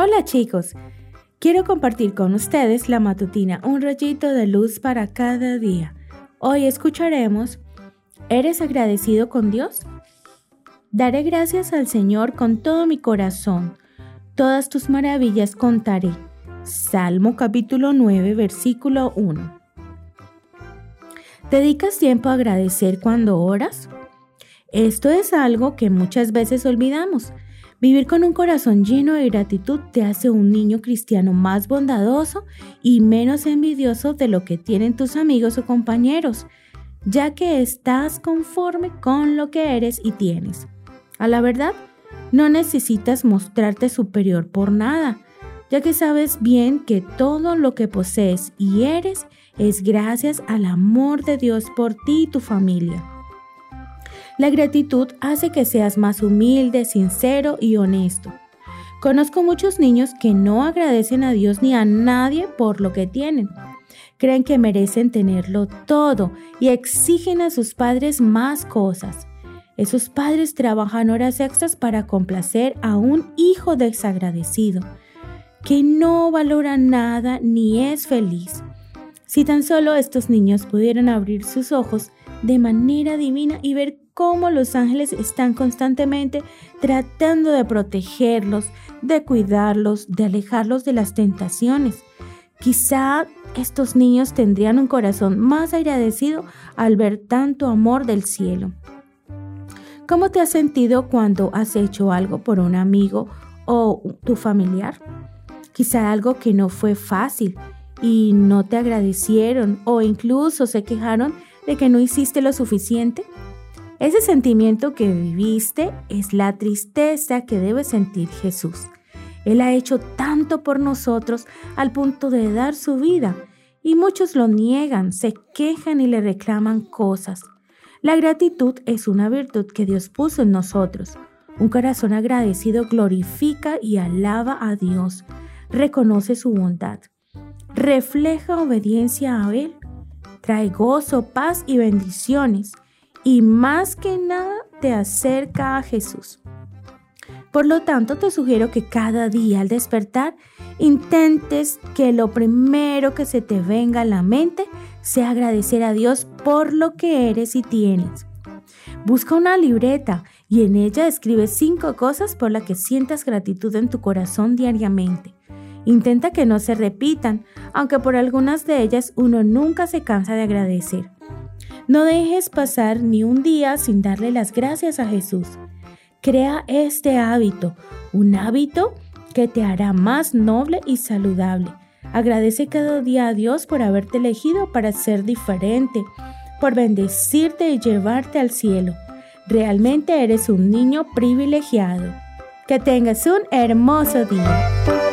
Hola chicos, quiero compartir con ustedes la matutina Un rayito de luz para cada día. Hoy escucharemos, ¿eres agradecido con Dios? Daré gracias al Señor con todo mi corazón, todas tus maravillas contaré. Salmo capítulo 9, versículo 1. ¿Dedicas tiempo a agradecer cuando oras? Esto es algo que muchas veces olvidamos Vivir con un corazón lleno de gratitud te hace un niño cristiano más bondadoso y menos envidioso de lo que tienen tus amigos o compañeros, ya que estás conforme con lo que eres y tienes. A la verdad, no necesitas mostrarte superior por nada, ya que sabes bien que todo lo que posees y eres es gracias al amor de Dios por ti y tu familia. La gratitud hace que seas más humilde, sincero y honesto. Conozco muchos niños que no agradecen a Dios ni a nadie por lo que tienen. Creen que merecen tenerlo todo y exigen a sus padres más cosas. Esos padres trabajan horas extras para complacer a un hijo desagradecido, que no valora nada ni es feliz. Si tan solo estos niños pudieran abrir sus ojos de manera divina y ver cómo los ángeles están constantemente tratando de protegerlos, de cuidarlos, de alejarlos de las tentaciones. Quizá estos niños tendrían un corazón más agradecido al ver tanto amor del cielo. ¿Cómo te has sentido cuando has hecho algo por un amigo o tu familiar? Quizá algo que no fue fácil y no te agradecieron o incluso se quejaron de que no hiciste lo suficiente. Ese sentimiento que viviste es la tristeza que debe sentir Jesús. Él ha hecho tanto por nosotros al punto de dar su vida y muchos lo niegan, se quejan y le reclaman cosas. La gratitud es una virtud que Dios puso en nosotros. Un corazón agradecido glorifica y alaba a Dios, reconoce su bondad, refleja obediencia a Él, trae gozo, paz y bendiciones y más que nada te acerca a Jesús. Por lo tanto, te sugiero que cada día al despertar intentes que lo primero que se te venga a la mente sea agradecer a Dios por lo que eres y tienes. Busca una libreta y en ella escribe cinco cosas por las que sientas gratitud en tu corazón diariamente. Intenta que no se repitan, aunque por algunas de ellas uno nunca se cansa de agradecer. No dejes pasar ni un día sin darle las gracias a Jesús. Crea este hábito, un hábito que te hará más noble y saludable. Agradece cada día a Dios por haberte elegido para ser diferente, por bendecirte y llevarte al cielo. Realmente eres un niño privilegiado. Que tengas un hermoso día.